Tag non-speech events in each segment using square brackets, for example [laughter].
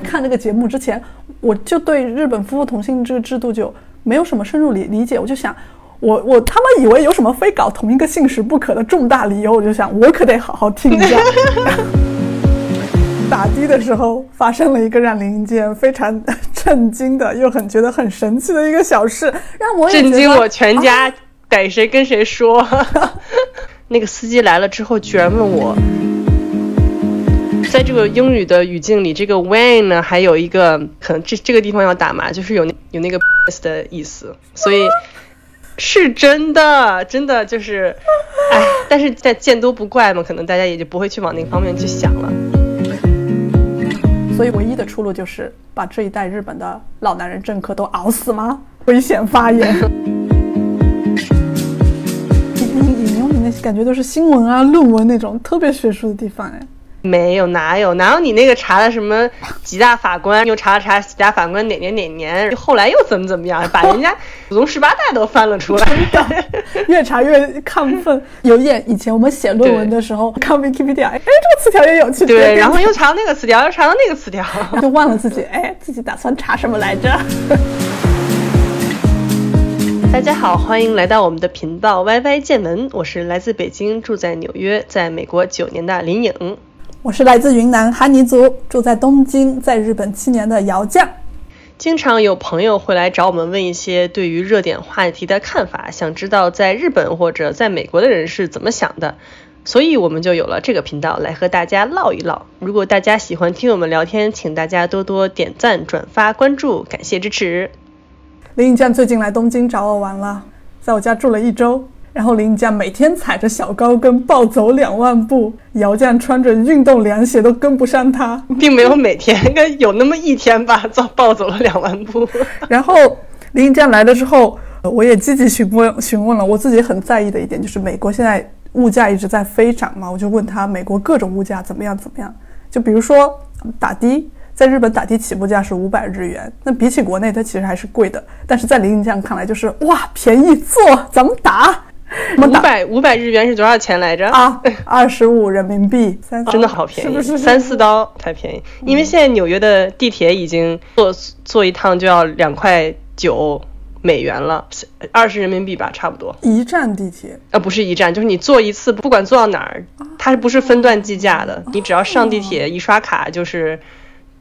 看这个节目之前，我就对日本夫妇同姓这个制度就没有什么深入理理解。我就想，我我他们以为有什么非搞同一个姓氏不可的重大理由，我就想我可得好好听一下。[laughs] 打的的时候发生了一个让林健非常震惊的，又很觉得很神奇的一个小事，让我震惊我全家，逮谁跟谁说。[laughs] 那个司机来了之后，居然问我。在这个英语的语境里，这个 when 呢，还有一个可能这这个地方要打码，就是有那有那个的意思，所以是真的，真的就是，哎，但是在见多不怪嘛，可能大家也就不会去往那个方面去想了。所以唯一的出路就是把这一代日本的老男人政客都熬死吗？危险发言。引用你那些感觉都是新闻啊、论文那种特别学术的地方哎。没有，哪有哪有你那个查的什么几大法官，[laughs] 又查了查几大法官哪年哪年，后来又怎么怎么样，[laughs] 把人家祖宗十八代都翻了出来，[laughs] 越查越亢奋。有点以前我们写论文的时候看 Wikipedia，哎，这个词条也有趣。对，然后又查到那个词条，又查到那个词条，就忘了自己，哎，自己打算查什么来着？大家好，欢迎来到我们的频道 YY 见闻，我是来自北京，住在纽约，在美国九年的林颖。我是来自云南哈尼族，住在东京，在日本七年的姚酱。经常有朋友会来找我们问一些对于热点话题的看法，想知道在日本或者在美国的人是怎么想的，所以我们就有了这个频道来和大家唠一唠。如果大家喜欢听我们聊天，请大家多多点赞、转发、关注，感谢支持。林酱最近来东京找我玩了，在我家住了一周。然后林酱每天踩着小高跟暴走两万步，姚酱穿着运动凉鞋都跟不上他，并没有每天，应该有那么一天吧，走暴走了两万步。[laughs] 然后林酱来了之后，我也积极询问询问了我自己很在意的一点，就是美国现在物价一直在飞涨嘛，我就问他美国各种物价怎么样怎么样，就比如说打的，在日本打的起步价是五百日元，那比起国内它其实还是贵的，但是在林酱看来就是哇便宜，坐咱们打。[laughs] 五百五百日元是多少钱来着啊？二十五人民币，真的好便宜，是不是三四刀太便宜？因为现在纽约的地铁已经坐坐一趟就要两块九美元了，二十人民币吧，差不多。一站地铁啊，不是一站，就是你坐一次，不管坐到哪儿，它是不是分段计价的？你只要上地铁一刷卡，就是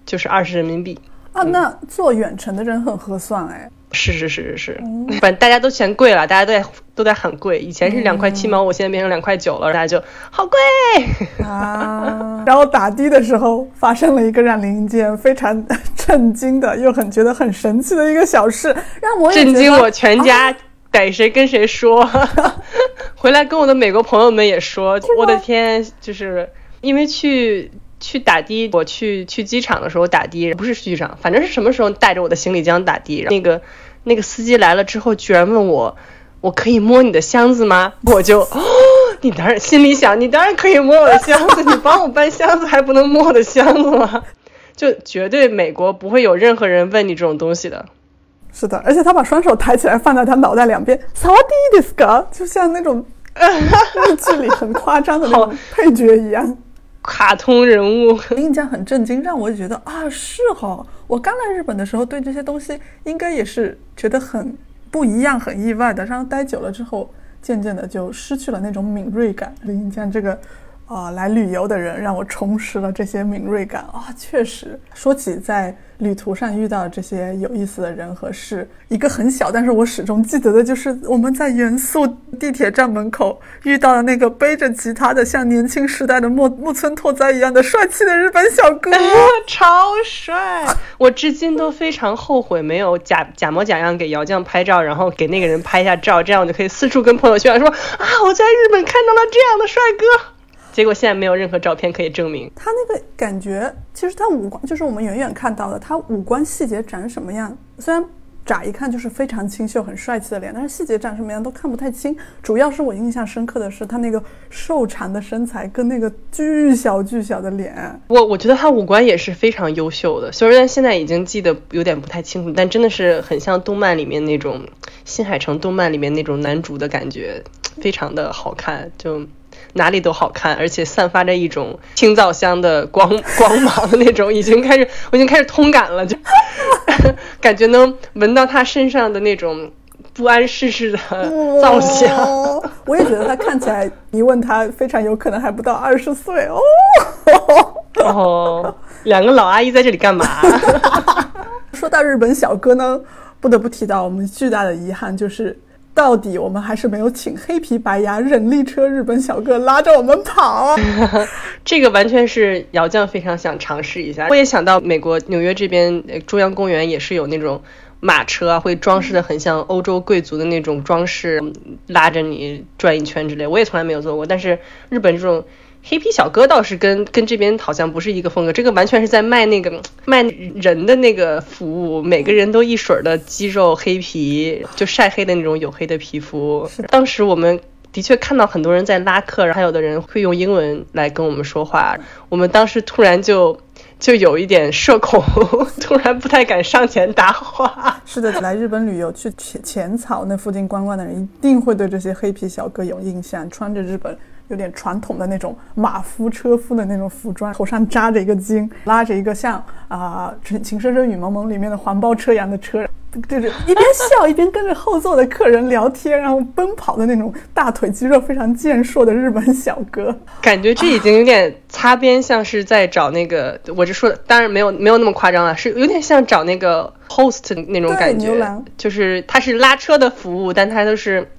就是二十人民币啊。那坐远程的人很合算哎。是是是是是，反正大家都嫌贵了，大家都在都在喊贵。以前是两块七毛五，现在变成两块九了，大家就好贵啊。[laughs] 然后打的的时候发生了一个让林健非常震惊的，又很觉得很神奇的一个小事，让我震惊我全家，逮谁跟谁说。[laughs] 回来跟我的美国朋友们也说，我的天，就是因为去。去打的，我去去机场的时候打的，不是去机场，反正是什么时候带着我的行李箱打的。那个那个司机来了之后，居然问我，我可以摸你的箱子吗？我就，哦 [gasps] 你当然心里想，你当然可以摸我的箱子，你帮我搬箱子还不能摸我的箱子吗？就绝对美国不会有任何人问你这种东西的。是的，而且他把双手抬起来放在他脑袋两边，扫地的 s 就像那种日剧里很夸张的那种配角一样。卡通人物，[laughs] 印象很震惊，让我觉得啊，是哈，我刚来日本的时候对这些东西应该也是觉得很不一样、很意外的，然后待久了之后，渐渐的就失去了那种敏锐感。林江这个。啊，来旅游的人让我重拾了这些敏锐感啊！确实，说起在旅途上遇到这些有意思的人和事，一个很小，但是我始终记得的就是我们在元素地铁站门口遇到了那个背着吉他的，像年轻时代的木木村拓哉一样的帅气的日本小哥，[laughs] 超帅！我至今都非常后悔没有假假模假样给姚酱拍照，然后给那个人拍一下照，这样我就可以四处跟朋友炫耀说啊，我在日本看到了这样的帅哥。结果现在没有任何照片可以证明他那个感觉。其实他五官就是我们远远看到的，他五官细节长什么样？虽然乍一看就是非常清秀、很帅气的脸，但是细节长什么样都看不太清。主要是我印象深刻的是他那个瘦长的身材跟那个巨小巨小的脸。我我觉得他五官也是非常优秀的，虽然现在已经记得有点不太清楚，但真的是很像动漫里面那种新海诚动漫里面那种男主的感觉，非常的好看。就。哪里都好看，而且散发着一种青皂香的光光芒的那种，已经开始 [laughs] 我已经开始通感了，就 [laughs] 感觉能闻到他身上的那种不谙世事的皂香。我也觉得他看起来，你问他非常有可能还不到二十岁哦。哦，两个老阿姨在这里干嘛？[laughs] 说到日本小哥呢，不得不提到我们巨大的遗憾，就是到底我们还是没有请黑皮白牙人力车日本小哥拉着我们跑。[laughs] 这个完全是姚酱非常想尝试一下。我也想到美国纽约这边中央公园也是有那种马车，会装饰的很像欧洲贵族的那种装饰，拉着你转一圈之类。我也从来没有坐过，但是日本这种。黑皮小哥倒是跟跟这边好像不是一个风格，这个完全是在卖那个卖人的那个服务，每个人都一水儿的肌肉黑皮，就晒黑的那种黝黑的皮肤。当时我们的确看到很多人在拉客，然后还有的人会用英文来跟我们说话，我们当时突然就就有一点社恐，[laughs] 突然不太敢上前搭话。[laughs] 是的，来日本旅游去浅浅草那附近观光的人，一定会对这些黑皮小哥有印象，穿着日本。有点传统的那种马夫车夫的那种服装，头上扎着一个巾，拉着一个像啊《情深深雨蒙蒙》里面的黄包车一样的车，就是一边笑一边跟着后座的客人聊天，然后奔跑的那种大腿肌肉非常健硕的日本小哥，感觉这已经有点擦边，像是在找那个，我这说的当然没有没有那么夸张了，是有点像找那个 host 那种感觉，就是他是拉车的服务，但他都是。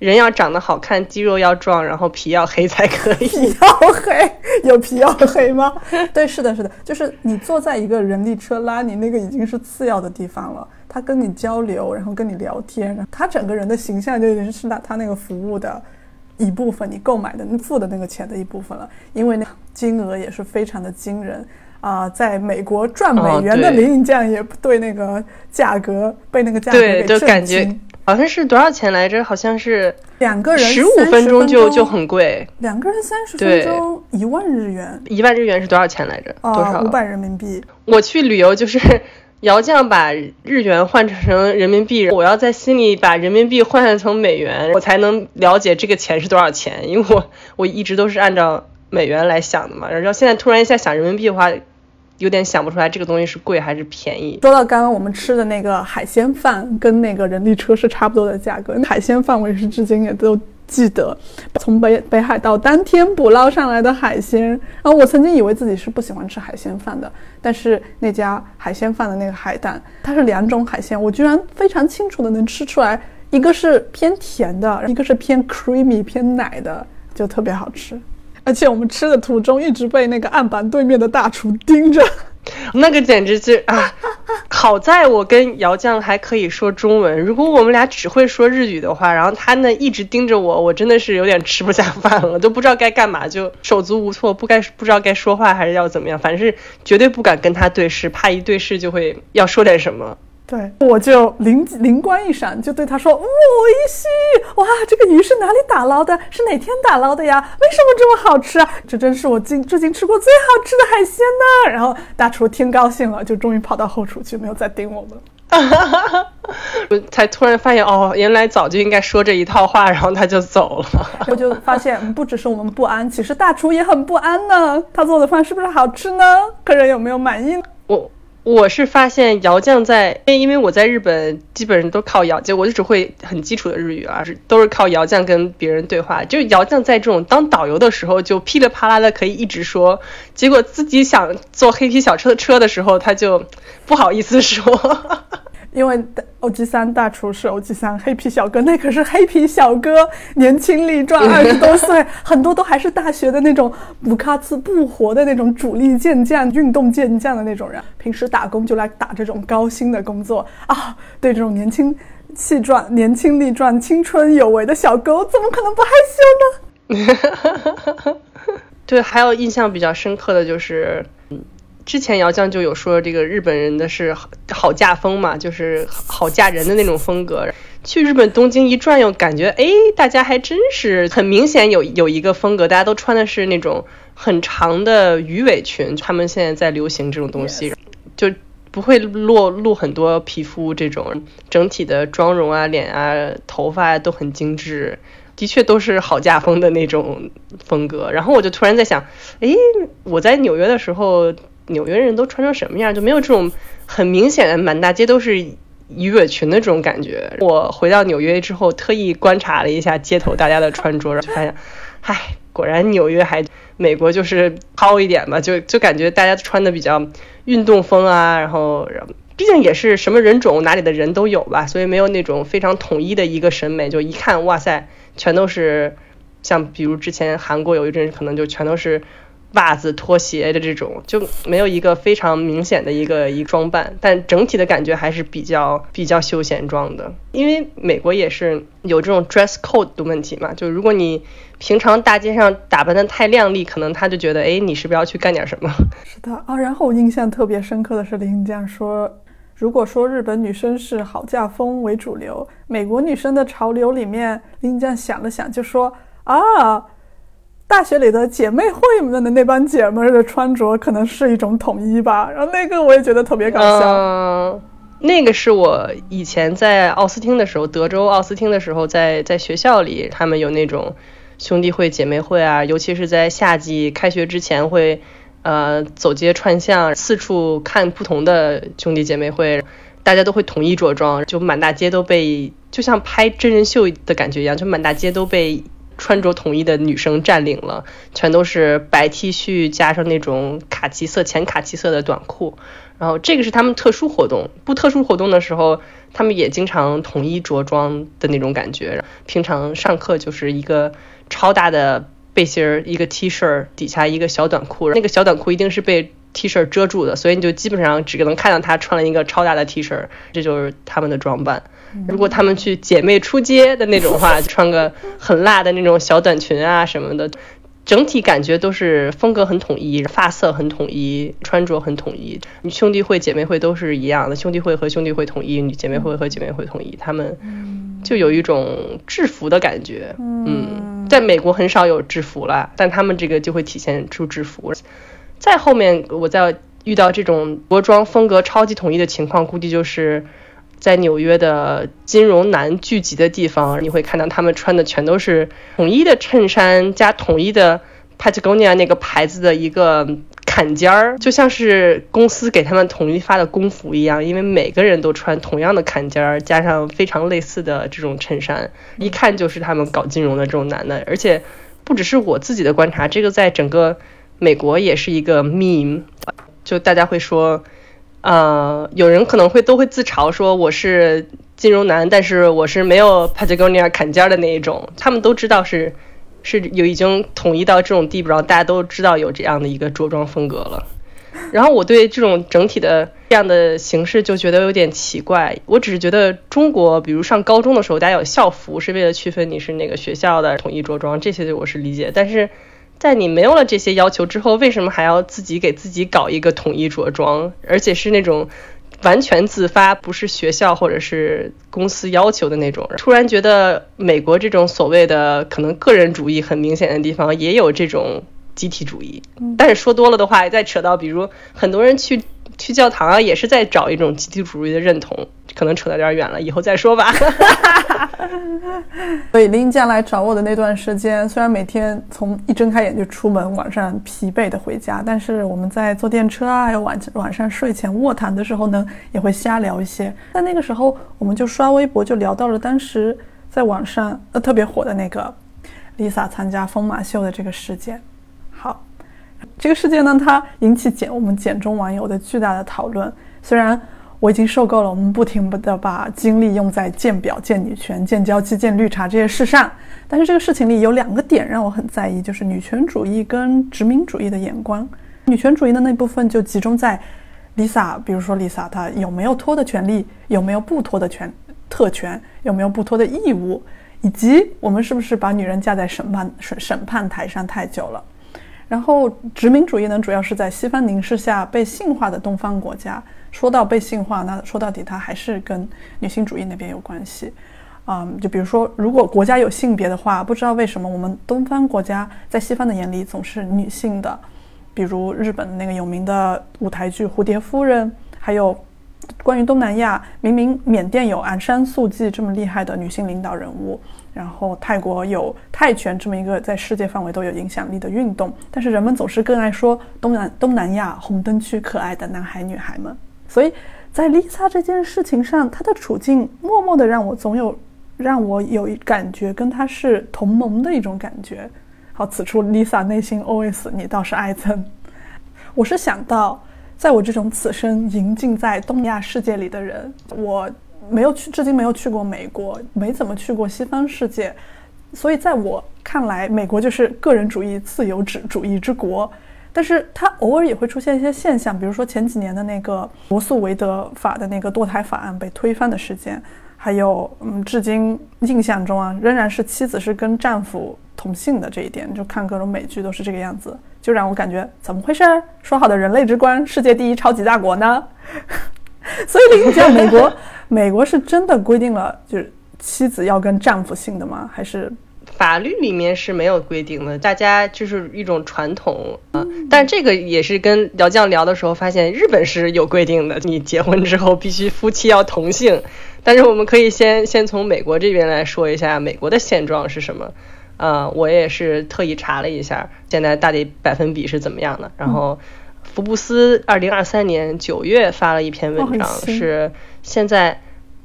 人要长得好看，肌肉要壮，然后皮要黑才可以。皮 [laughs] 要黑，有皮要黑吗？对，是的，是的，就是你坐在一个人力车拉你那个已经是次要的地方了。他跟你交流，然后跟你聊天，他整个人的形象就已经是他他那个服务的一部分，你购买的、你付的那个钱的一部分了。因为那金额也是非常的惊人啊，在美国赚美元的林酱也对那个价格被那个价格给震惊。好像是多少钱来着？好像是两个人十五分钟就就很贵，两个人三十分钟一万日元，一万日元是多少钱来着？多少？五百人民币。我去旅游就是 [laughs] 姚酱把日元换成人民币，我要在心里把人民币换算成美元，我才能了解这个钱是多少钱，因为我 [laughs] 我一直都是按照美元来想的嘛，然后现在突然一下想人民币的话。有点想不出来这个东西是贵还是便宜。说到刚刚我们吃的那个海鲜饭，跟那个人力车是差不多的价格。海鲜饭我也是至今也都记得，从北北海道当天捕捞上来的海鲜。然后我曾经以为自己是不喜欢吃海鲜饭的，但是那家海鲜饭的那个海胆，它是两种海鲜，我居然非常清楚的能吃出来，一个是偏甜的，一个是偏 creamy 偏奶的，就特别好吃。而且我们吃的途中一直被那个案板对面的大厨盯着，[laughs] 那个简直是啊！好在我跟姚酱还可以说中文，如果我们俩只会说日语的话，然后他呢一直盯着我，我真的是有点吃不下饭了，都不知道该干嘛，就手足无措，不该不知道该说话还是要怎么样，反正是绝对不敢跟他对视，怕一对视就会要说点什么。对，我就灵灵光一闪，就对他说：“哦，一西，哇，这个鱼是哪里打捞的？是哪天打捞的呀？为什么这么好吃啊？这真是我今至今吃过最好吃的海鲜呢！”然后大厨听高兴了，就终于跑到后厨去，没有再盯我们。[laughs] 我才突然发现，哦，原来早就应该说这一套话，然后他就走了。我就发现，不只是我们不安，其实大厨也很不安呢。他做的饭是不是好吃呢？客人有没有满意？我。我是发现姚酱在，因为我在日本基本上都靠姚就，我就只会很基础的日语啊，是都是靠姚酱跟别人对话。就是姚酱在这种当导游的时候，就噼里啪啦的可以一直说，结果自己想坐黑皮小车的车的时候，他就不好意思说。因为欧吉桑大厨是欧吉桑黑皮小哥，那可是黑皮小哥，年轻力壮，[laughs] 二十多岁，很多都还是大学的那种不卡兹不活的那种主力健将、运动健将的那种人，平时打工就来打这种高薪的工作啊！对这种年轻气壮、年轻力壮、青春有为的小哥，怎么可能不害羞呢？对，还有印象比较深刻的就是。之前姚酱就有说，这个日本人的是好嫁风嘛，就是好嫁人的那种风格。去日本东京一转悠，感觉哎，大家还真是很明显有有一个风格，大家都穿的是那种很长的鱼尾裙，他们现在在流行这种东西，就不会露露很多皮肤，这种整体的妆容啊、脸啊、头发都很精致。的确都是好嫁风的那种风格。然后我就突然在想，诶，我在纽约的时候，纽约人都穿成什么样？就没有这种很明显的满大街都是鱼尾裙的这种感觉。我回到纽约之后，特意观察了一下街头大家的穿着，就发现，唉，果然纽约还美国就是 [laughs] 糙一点吧，就就感觉大家穿的比较运动风啊，然后。毕竟也是什么人种哪里的人都有吧，所以没有那种非常统一的一个审美，就一看哇塞，全都是像比如之前韩国有一阵可能就全都是袜子拖鞋的这种，就没有一个非常明显的一个一装扮，但整体的感觉还是比较比较休闲装的。因为美国也是有这种 dress code 的问题嘛，就如果你平常大街上打扮的太靓丽，可能他就觉得哎你是不是要去干点什么？是的啊，然后我印象特别深刻的是林这样说。如果说日本女生是好嫁风为主流，美国女生的潮流里面，林酱想了想就说：“啊，大学里的姐妹会们的那帮姐妹的穿着可能是一种统一吧。”然后那个我也觉得特别搞笑。嗯，那个是我以前在奥斯汀的时候，德州奥斯汀的时候，在在学校里，他们有那种兄弟会、姐妹会啊，尤其是在夏季开学之前会。呃，走街串巷，四处看不同的兄弟姐妹会，大家都会统一着装，就满大街都被就像拍真人秀的感觉一样，就满大街都被穿着统一的女生占领了，全都是白 T 恤加上那种卡其色、浅卡其色的短裤，然后这个是他们特殊活动，不特殊活动的时候，他们也经常统一着装的那种感觉，平常上课就是一个超大的。背心儿一个 T 恤底下一个小短裤，那个小短裤一定是被 T 恤遮住的，所以你就基本上只能看到她穿了一个超大的 T 恤，这就是他们的装扮。如果他们去姐妹出街的那种话，穿个很辣的那种小短裙啊什么的，整体感觉都是风格很统一，发色很统一，穿着很统一。你兄弟会、姐妹会都是一样的，兄弟会和兄弟会统一，女姐妹会和姐妹会统一，他们就有一种制服的感觉，嗯。在美国很少有制服了，但他们这个就会体现出制服。再后面，我在遇到这种着装风格超级统一的情况，估计就是在纽约的金融男聚集的地方，你会看到他们穿的全都是统一的衬衫加统一的 Patagonia 那个牌子的一个。坎肩儿就像是公司给他们统一发的工服一样，因为每个人都穿同样的坎肩儿，加上非常类似的这种衬衫，一看就是他们搞金融的这种男的。而且不只是我自己的观察，这个在整个美国也是一个 meme，就大家会说，呃，有人可能会都会自嘲说我是金融男，但是我是没有 Patagonia 坎肩的那一种，他们都知道是。是有已经统一到这种地步，然后大家都知道有这样的一个着装风格了。然后我对这种整体的这样的形式就觉得有点奇怪。我只是觉得中国，比如上高中的时候，大家有校服是为了区分你是哪个学校的统一着装，这些我是理解。但是在你没有了这些要求之后，为什么还要自己给自己搞一个统一着装，而且是那种？完全自发，不是学校或者是公司要求的那种。突然觉得美国这种所谓的可能个人主义很明显的地方，也有这种集体主义。但是说多了的话，再扯到比如很多人去。去教堂啊，也是在找一种集体主义的认同，可能扯得有点远了，以后再说吧。[laughs] 所以林家来找我的那段时间，虽然每天从一睁开眼就出门，晚上疲惫的回家，但是我们在坐电车啊，还有晚晚上睡前卧谈的时候呢，也会瞎聊一些。在那个时候，我们就刷微博，就聊到了当时在网上呃特别火的那个 Lisa 参加疯马秀的这个事件。好。这个事件呢，它引起简我们简中网友的巨大的讨论。虽然我已经受够了我们不停的把精力用在建表、建女权、鉴娇妻、鉴绿茶这些事上，但是这个事情里有两个点让我很在意，就是女权主义跟殖民主义的眼光。女权主义的那部分就集中在 Lisa，比如说 Lisa 她有没有脱的权利，有没有不脱的权特权，有没有不脱的义务，以及我们是不是把女人架在审判审审判台上太久了。然后殖民主义呢，主要是在西方凝视下被性化的东方国家。说到被性化，那说到底它还是跟女性主义那边有关系。嗯，就比如说，如果国家有性别的话，不知道为什么我们东方国家在西方的眼里总是女性的。比如日本那个有名的舞台剧《蝴蝶夫人》，还有关于东南亚，明明缅甸有昂山素季这么厉害的女性领导人物，然后泰国有泰拳这么一个在世界范围都有影响力的运动，但是人们总是更爱说东南东南亚红灯区可爱的男孩女孩们。所以在 Lisa 这件事情上，她的处境默默的让我总有让我有一感觉跟她是同盟的一种感觉。好，此处 Lisa 内心 OS：你倒是爱憎。我是想到，在我这种此生淫浸在东亚世界里的人，我。没有去，至今没有去过美国，没怎么去过西方世界，所以在我看来，美国就是个人主义、自由主主义之国。但是它偶尔也会出现一些现象，比如说前几年的那个罗素韦德法的那个堕胎法案被推翻的事件，还有嗯，至今印象中啊，仍然是妻子是跟丈夫同姓的这一点，就看各种美剧都是这个样子，就让我感觉怎么回事儿？说好的人类之光，世界第一超级大国呢？[laughs] 所以你讲美国，[laughs] 美国是真的规定了，就是妻子要跟丈夫姓的吗？还是法律里面是没有规定的？大家就是一种传统啊。但这个也是跟姚酱聊的时候发现，日本是有规定的，你结婚之后必须夫妻要同姓。但是我们可以先先从美国这边来说一下美国的现状是什么。啊，我也是特意查了一下，现在大体百分比是怎么样的，然后。福布斯二零二三年九月发了一篇文章，是现在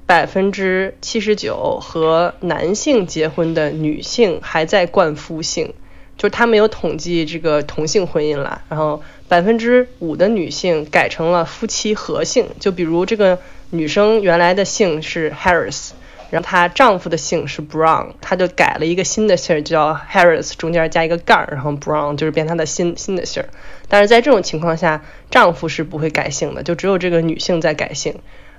百分之七十九和男性结婚的女性还在冠夫姓，就是他没有统计这个同性婚姻了。然后百分之五的女性改成了夫妻合姓，就比如这个女生原来的姓是 Harris。然后她丈夫的姓是 Brown，她就改了一个新的姓儿叫 Harris，中间加一个杠，然后 Brown 就是变她的新新的姓。但是在这种情况下，丈夫是不会改姓的，就只有这个女性在改姓。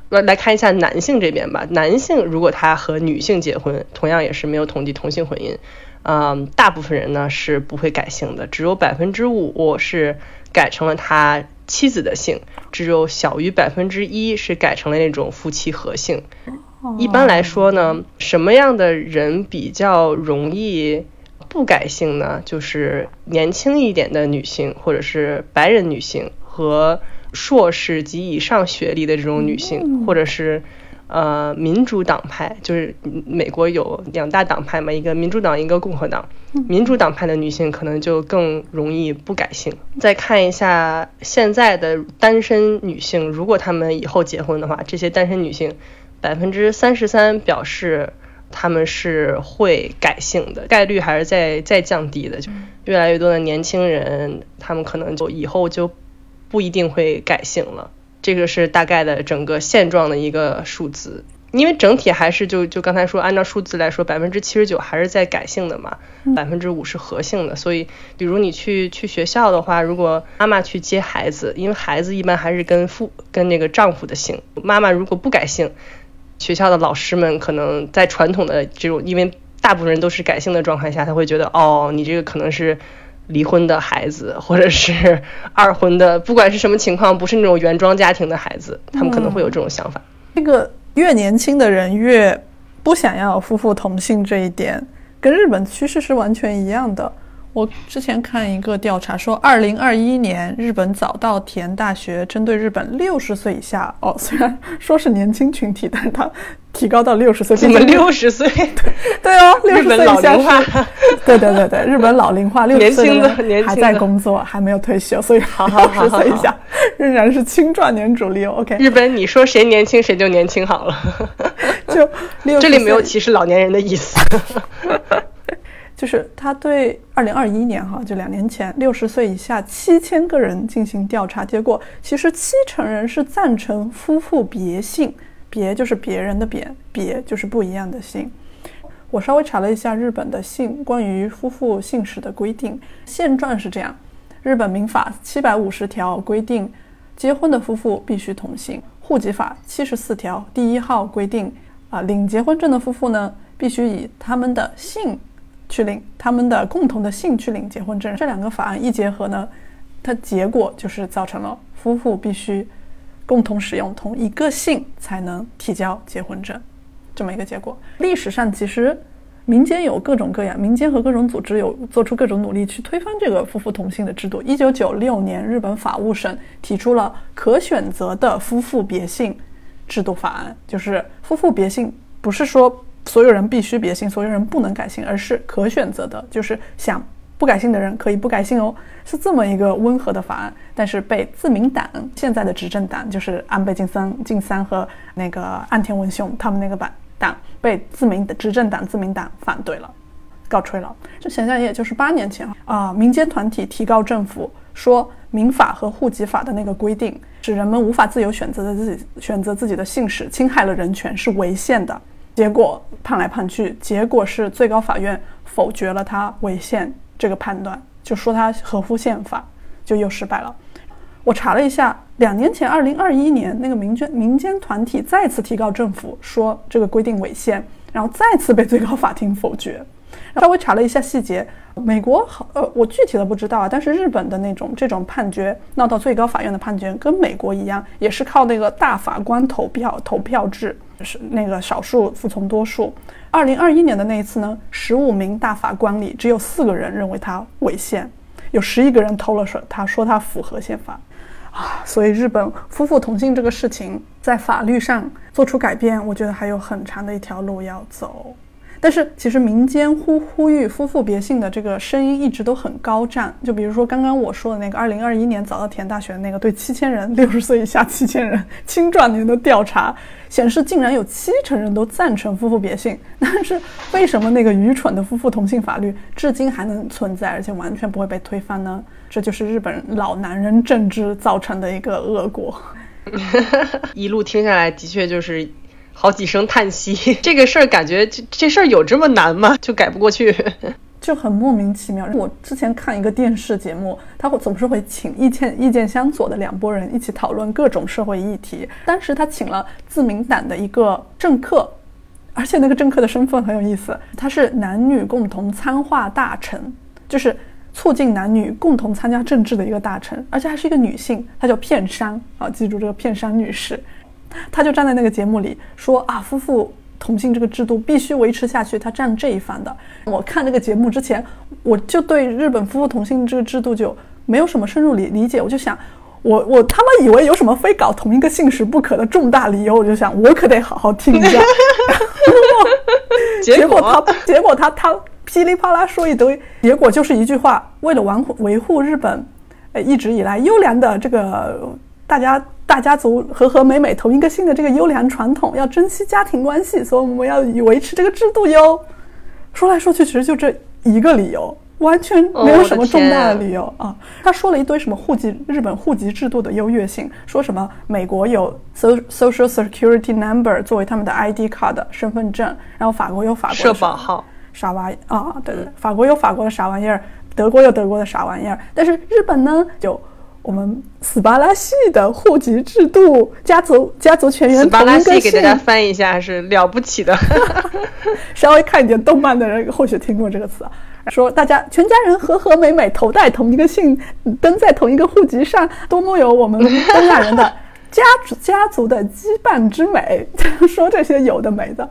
来来看一下男性这边吧，男性如果他和女性结婚，同样也是没有统计同性婚姻，嗯，大部分人呢是不会改姓的，只有百分之五是改成了他妻子的姓，只有小于百分之一是改成了那种夫妻合姓。一般来说呢，什么样的人比较容易不改姓呢？就是年轻一点的女性，或者是白人女性和硕士及以上学历的这种女性，或者是呃民主党派，就是美国有两大党派嘛，一个民主党，一个共和党。民主党派的女性可能就更容易不改姓。再看一下现在的单身女性，如果她们以后结婚的话，这些单身女性。百分之三十三表示他们是会改姓的，概率还是在在降低的。就越来越多的年轻人，他们可能就以后就不一定会改姓了。这个是大概的整个现状的一个数字。因为整体还是就就刚才说，按照数字来说，百分之七十九还是在改姓的嘛，百分之五是合姓的。所以，比如你去去学校的话，如果妈妈去接孩子，因为孩子一般还是跟父跟那个丈夫的姓，妈妈如果不改姓。学校的老师们可能在传统的这种，因为大部分人都是改姓的状态下，他会觉得哦，你这个可能是离婚的孩子，或者是 [laughs] 二婚的，不管是什么情况，不是那种原装家庭的孩子，他们可能会有这种想法。这个越年轻的人越不想要夫妇同姓这一点，跟日本趋势是完全一样的。我之前看一个调查说，二零二一年日本早稻田大学针对日本六十岁以下哦，虽然说是年轻群体，但是它提高到六十岁。怎么六十岁？对 [laughs] 对哦，六十岁以下是。对对对对，日本老龄化，六十岁的还在工作，还没有退休，所以六十岁以下仍然是青壮年主力。OK，日本你说谁年轻谁就年轻好了，[laughs] 就这里没有歧视老年人的意思。[laughs] 就是他对二零二一年哈，就两年前六十岁以下七千个人进行调查，结果其实七成人是赞成夫妇别姓，别就是别人的别，别就是不一样的姓。我稍微查了一下日本的姓关于夫妇姓氏的规定，现状是这样：日本民法七百五十条规定，结婚的夫妇必须同姓；户籍法七十四条第一号规定，啊，领结婚证的夫妇呢，必须以他们的姓。去领他们的共同的姓去领结婚证，这两个法案一结合呢，它结果就是造成了夫妇必须共同使用同一个姓才能提交结婚证，这么一个结果。历史上其实民间有各种各样，民间和各种组织有做出各种努力去推翻这个夫妇同姓的制度。一九九六年，日本法务省提出了可选择的夫妇别姓制度法案，就是夫妇别姓不是说。所有人必须别姓，所有人不能改姓，而是可选择的，就是想不改姓的人可以不改姓哦，是这么一个温和的法案。但是被自民党现在的执政党，就是安倍晋三、晋三和那个岸田文雄他们那个版党被自民的执政党自民党反对了，告吹了。这想想也就是八年前啊，民间团体提告政府说，民法和户籍法的那个规定使人们无法自由选择的自己选择自己的姓氏，侵害了人权，是违宪的。结果判来判去，结果是最高法院否决了他违宪这个判断，就说他合乎宪法，就又失败了。我查了一下，两年前，二零二一年，那个民间民间团体再次提告政府，说这个规定违宪，然后再次被最高法庭否决。稍微查了一下细节，美国好呃，我具体的不知道啊，但是日本的那种这种判决闹到最高法院的判决，跟美国一样，也是靠那个大法官投票投票制。是那个少数服从多数。二零二一年的那一次呢，十五名大法官里只有四个人认为他违宪，有十一个人投了手，他说他符合宪法，啊，所以日本夫妇同性这个事情在法律上做出改变，我觉得还有很长的一条路要走。但是其实民间呼呼吁夫妇别姓的这个声音一直都很高涨，就比如说刚刚我说的那个二零二一年早稻田大学的那个对七千人六十岁以下七千人青壮年的调查显示，竟然有七成人都赞成夫妇别姓。[laughs] 但是为什么那个愚蠢的夫妇同性法律至今还能存在，而且完全不会被推翻呢？这就是日本老男人政治造成的一个恶果。[laughs] 一路听下来，的确就是。好几声叹息，[laughs] 这个事儿感觉这这事儿有这么难吗？就改不过去，就很莫名其妙。我之前看一个电视节目，他会总是会请意见意见相左的两拨人一起讨论各种社会议题。当时他请了自民党的一个政客，而且那个政客的身份很有意思，他是男女共同参化大臣，就是促进男女共同参加政治的一个大臣，而且还是一个女性，她叫片山啊，记住这个片山女士。他就站在那个节目里说啊，夫妇同性这个制度必须维持下去，他站这一方的。我看这个节目之前，我就对日本夫妇同性这个制度就没有什么深入理理解。我就想，我我他妈以为有什么非搞同一个姓氏不可的重大理由，我就想我可得好好听一下。[laughs] 结果他结果他他噼里啪啦说一堆，结果就是一句话：为了维护维护日本，呃一直以来优良的这个大家。大家族和和美美同一个姓的这个优良传统，要珍惜家庭关系，所以我们要维持这个制度哟。说来说去，其实就这一个理由，完全没有什么重大的理由啊。他说了一堆什么户籍，日本户籍制度的优越性，说什么美国有 social security number 作为他们的 ID card 身份证，然后法国有法国社保号，啥玩意啊？对对，法国有法国的啥玩意儿，德国有德国的啥玩意儿，但是日本呢就。我们斯巴拉系的户籍制度，家族家族全员斯巴拉系给大家翻译一下是了不起的。[laughs] 稍微看一点动漫的人或许听过这个词，说大家全家人和和美美，头戴同一个姓，登在同一个户籍上，多么有我们东亚人的家族家族的羁绊之美。[laughs] 说这些有的没的。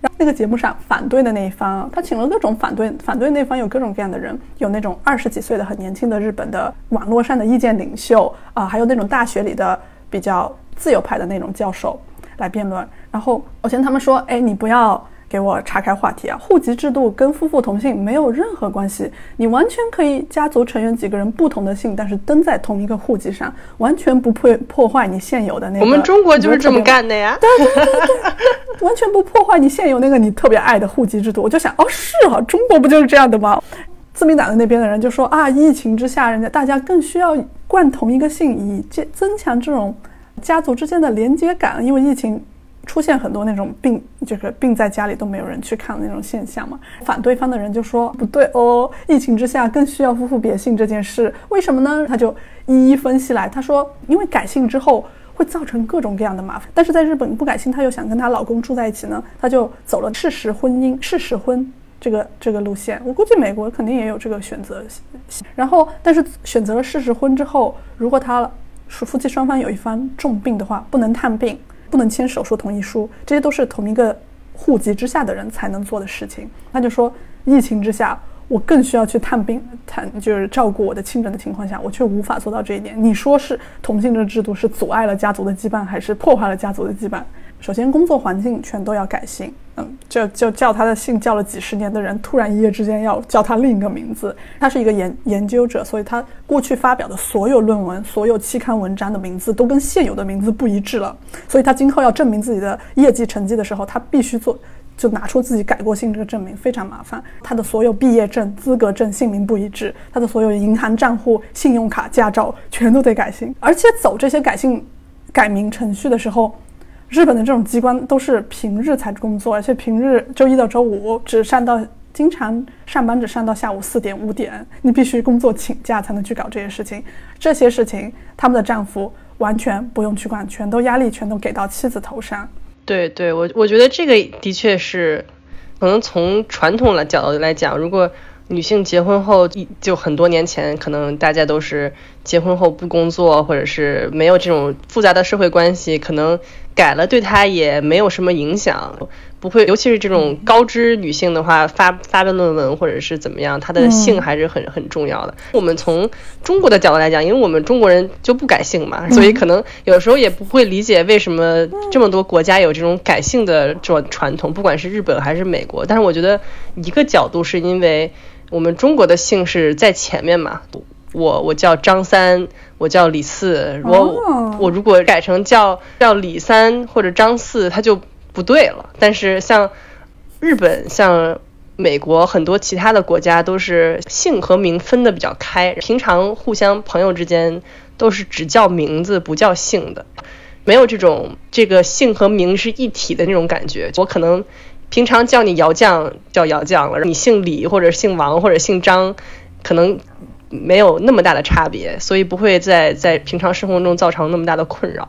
然后那个节目上反对的那一方，他请了各种反对反对那方有各种各样的人，有那种二十几岁的很年轻的日本的网络上的意见领袖啊，还有那种大学里的比较自由派的那种教授来辩论。然后我先他们说，哎，你不要。给我岔开话题啊！户籍制度跟夫妇同姓没有任何关系，你完全可以家族成员几个人不同的姓，但是登在同一个户籍上，完全不破破坏你现有的那个。我们中国就是这么干的呀！对对对对，完全不破坏你现有那个你特别爱的户籍制度。我就想，哦，是啊，中国不就是这样的吗？自民党的那边的人就说啊，疫情之下，人家大家更需要冠同一个姓，以增增强这种家族之间的连接感，因为疫情。出现很多那种病，就是病在家里都没有人去看的那种现象嘛。反对方的人就说不对哦，疫情之下更需要夫妇别姓这件事，为什么呢？他就一一分析来。他说，因为改姓之后会造成各种各样的麻烦。但是在日本不改姓，她又想跟她老公住在一起呢，她就走了事实婚姻、事实婚这个这个路线。我估计美国肯定也有这个选择。然后，但是选择了事实婚之后，如果他是夫妻双方有一方重病的话，不能探病。不能签手术同意书，这些都是同一个户籍之下的人才能做的事情。那就说，疫情之下，我更需要去探病、探就是照顾我的亲人的情况下，我却无法做到这一点。你说是同性这制度是阻碍了家族的羁绊，还是破坏了家族的羁绊？首先工作环境全都要改姓，嗯，就就叫他的姓叫了几十年的人，突然一夜之间要叫他另一个名字。他是一个研研究者，所以他过去发表的所有论文、所有期刊文章的名字都跟现有的名字不一致了，所以他今后要证明自己的业绩成绩的时候，他必须做。就拿出自己改过姓这个证明，非常麻烦。他的所有毕业证、资格证姓名不一致，他的所有银行账户、信用卡、驾照全都得改姓。而且走这些改姓、改名程序的时候，日本的这种机关都是平日才工作，而且平日周一到周五只上到，经常上班只上到下午四点五点，你必须工作请假才能去搞这些事情。这些事情，他们的丈夫完全不用去管，全都压力全都给到妻子头上。对对，我我觉得这个的确是，可能从传统的角度来讲，如果女性结婚后，就很多年前，可能大家都是结婚后不工作，或者是没有这种复杂的社会关系，可能改了对她也没有什么影响。不会，尤其是这种高知女性的话，发发的论文或者是怎么样，她的性还是很很重要的。我们从中国的角度来讲，因为我们中国人就不改姓嘛，所以可能有时候也不会理解为什么这么多国家有这种改姓的这种传统，不管是日本还是美国。但是我觉得一个角度是因为我们中国的姓氏在前面嘛，我我叫张三，我叫李四，我我如果改成叫叫李三或者张四，他就。不对了，但是像日本、像美国很多其他的国家都是姓和名分的比较开，平常互相朋友之间都是只叫名字不叫姓的，没有这种这个姓和名是一体的那种感觉。我可能平常叫你姚将叫姚将了，你姓李或者姓王或者姓张，可能没有那么大的差别，所以不会在在平常生活中造成那么大的困扰。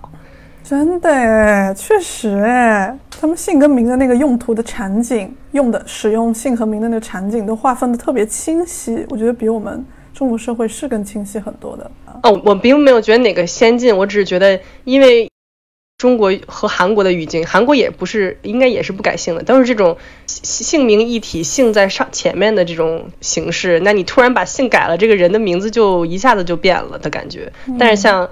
真的，确实哎。他们姓跟名的那个用途的场景，用的使用姓和名的那个场景都划分的特别清晰，我觉得比我们中国社会是更清晰很多的。哦，我并没有觉得哪个先进，我只是觉得，因为中国和韩国的语境，韩国也不是应该也是不改姓的，都是这种姓名一体，姓在上前面的这种形式。那你突然把姓改了，这个人的名字就一下子就变了的感觉。但是像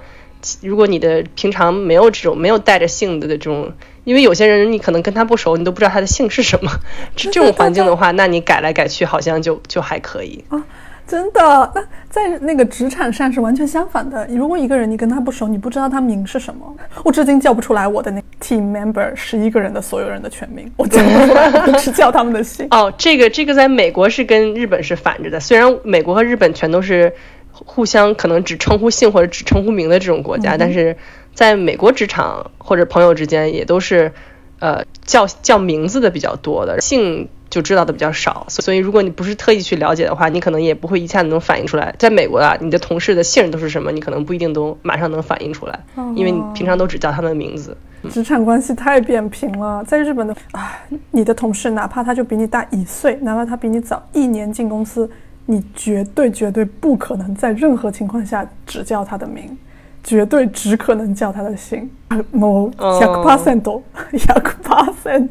如果你的平常没有这种没有带着姓的这种。因为有些人你可能跟他不熟，你都不知道他的姓是什么。这这种环境的话，那你改来改去好像就就还可以啊。真的，那在那个职场上是完全相反的。如果一个人你跟他不熟，你不知道他名是什么，我至今叫不出来我的那 team member 十一个人的所有人的全名，我叫不出来，只叫他们的姓。哦，这个这个在美国是跟日本是反着的。虽然美国和日本全都是互相可能只称呼姓或者只称呼名的这种国家，但是。在美国职场或者朋友之间也都是，呃，叫叫名字的比较多的，姓就知道的比较少。所以如果你不是特意去了解的话，你可能也不会一下子能反映出来。在美国啊，你的同事的姓都是什么，你可能不一定都马上能反映出来，因为你平常都只叫他们的名字。职场关系太扁平了，在日本的啊，你的同事哪怕他就比你大一岁，哪怕他比你早一年进公司，你绝对绝对不可能在任何情况下只叫他的名。绝对只可能叫他的姓，某百个 percent，百个 percent，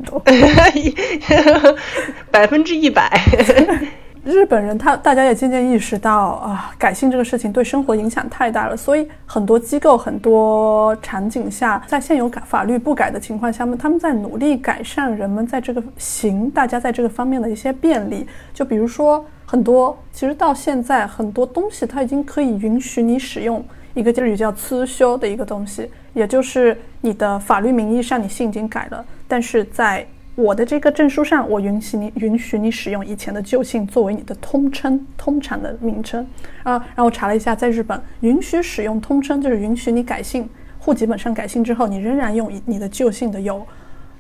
百分之一百。[laughs] [laughs] 日本人他大家也渐渐意识到啊，改姓这个事情对生活影响太大了，所以很多机构、很多场景下，在现有改法律不改的情况下面，他们在努力改善人们在这个行，大家在这个方面的一些便利。就比如说，很多其实到现在很多东西，它已经可以允许你使用。一个日语叫“刺修”的一个东西，也就是你的法律名义上你姓已经改了，但是在我的这个证书上，我允许你允许你使用以前的旧姓作为你的通称、通常的名称啊。然后我查了一下，在日本允许使用通称，就是允许你改姓，户籍本上改姓之后，你仍然用你的旧姓的有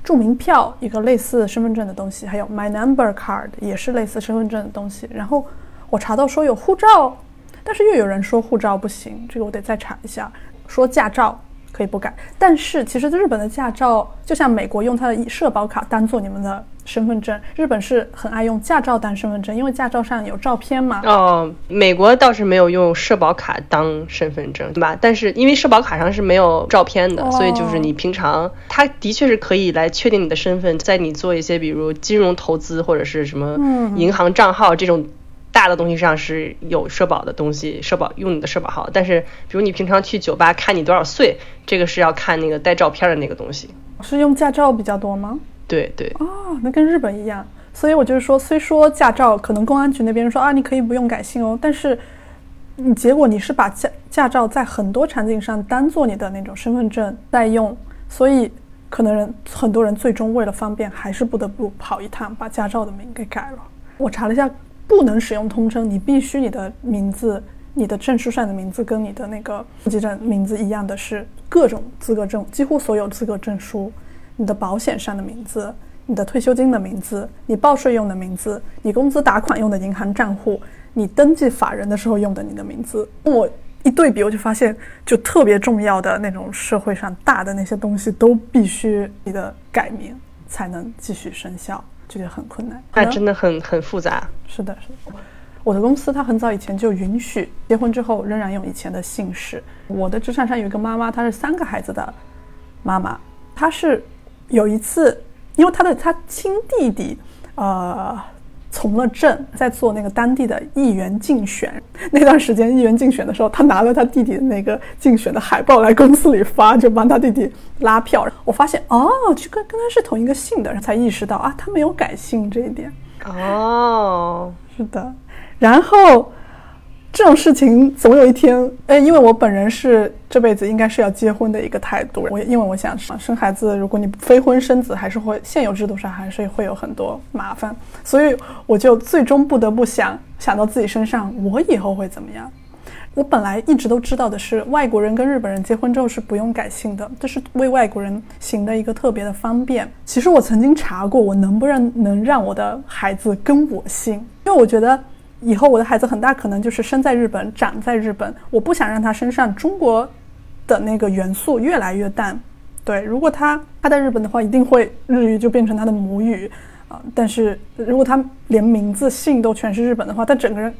住民票，一个类似身份证的东西，还有 My Number Card 也是类似身份证的东西。然后我查到说有护照。但是又有人说护照不行，这个我得再查一下。说驾照可以不改，但是其实日本的驾照就像美国用它的社保卡当做你们的身份证，日本是很爱用驾照当身份证，因为驾照上有照片嘛。哦，美国倒是没有用社保卡当身份证，对吧？但是因为社保卡上是没有照片的，所以就是你平常它的确是可以来确定你的身份，在你做一些比如金融投资或者是什么银行账号这种。大的东西上是有社保的东西，社保用你的社保号，但是比如你平常去酒吧看你多少岁，这个是要看那个带照片的那个东西。是用驾照比较多吗？对对。哦，那跟日本一样。所以我就是说，虽说驾照可能公安局那边说啊，你可以不用改姓哦，但是你结果你是把驾驾照在很多场景上当做你的那种身份证在用，所以可能人很多人最终为了方便，还是不得不跑一趟把驾照的名给改了。我查了一下，不能使用通称，你必须你的名字、你的证书上的名字跟你的那个户籍证名字一样的是各种资格证，几乎所有资格证书，你的保险上的名字。你的退休金的名字，你报税用的名字，你工资打款用的银行账户，你登记法人的时候用的你的名字，我一对比，我就发现，就特别重要的那种社会上大的那些东西，都必须你的改名才能继续生效，这个很困难。那真的很很复杂。是的，是的。我的公司它很早以前就允许结婚之后仍然用以前的姓氏。我的职场上有一个妈妈，她是三个孩子的妈妈，她是有一次。因为她的她亲弟弟，呃，从了政，在做那个当地的议员竞选。那段时间议员竞选的时候，他拿了他弟弟的那个竞选的海报来公司里发，就帮他弟弟拉票。我发现哦，就跟跟他是同一个姓的，才意识到啊，他没有改姓这一点。哦，是的，然后。这种事情总有一天，哎，因为我本人是这辈子应该是要结婚的一个态度。我因为我想生孩子，如果你非婚生子，还是会现有制度上还是会有很多麻烦，所以我就最终不得不想想到自己身上，我以后会怎么样？我本来一直都知道的是，外国人跟日本人结婚之后是不用改姓的，这是为外国人行的一个特别的方便。其实我曾经查过，我能不能能让我的孩子跟我姓，因为我觉得。以后我的孩子很大可能就是生在日本，长在日本。我不想让他身上中国的那个元素越来越淡。对，如果他他在日本的话，一定会日语就变成他的母语啊。但是如果他连名字姓都全是日本的话，他整个人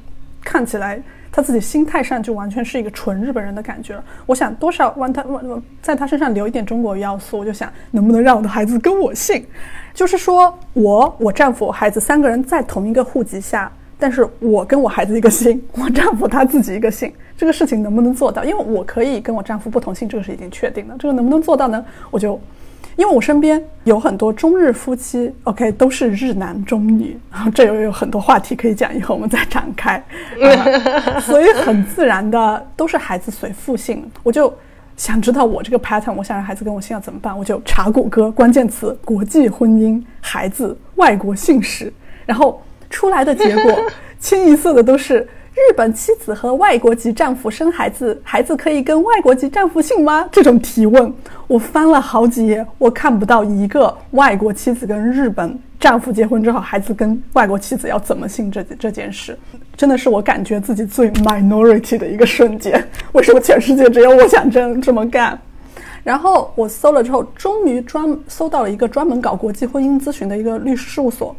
看起来他自己心态上就完全是一个纯日本人的感觉了。我想多少往他往在他身上留一点中国要素，我就想能不能让我的孩子跟我姓，就是说我、我丈夫、孩子三个人在同一个户籍下。但是我跟我孩子一个姓，[laughs] 我丈夫他自己一个姓，这个事情能不能做到？因为我可以跟我丈夫不同姓，这个是已经确定的。这个能不能做到呢？我就，因为我身边有很多中日夫妻，OK，都是日男中女，然 [laughs] 后这又有很多话题可以讲，以后我们再展开。[laughs] 所以很自然的都是孩子随父姓，我就想知道我这个 pattern，我想让孩子跟我姓要怎么办？我就查谷歌关键词：国际婚姻、孩子、外国姓氏，然后。出来的结果清一色的都是日本妻子和外国籍丈夫生孩子，孩子可以跟外国籍丈夫姓吗？这种提问，我翻了好几页，我看不到一个外国妻子跟日本丈夫结婚之后，孩子跟外国妻子要怎么姓这这件事，真的是我感觉自己最 minority 的一个瞬间。为什么全世界只有我想这样这么干？然后我搜了之后，终于专搜到了一个专门搞国际婚姻咨询的一个律师事务所。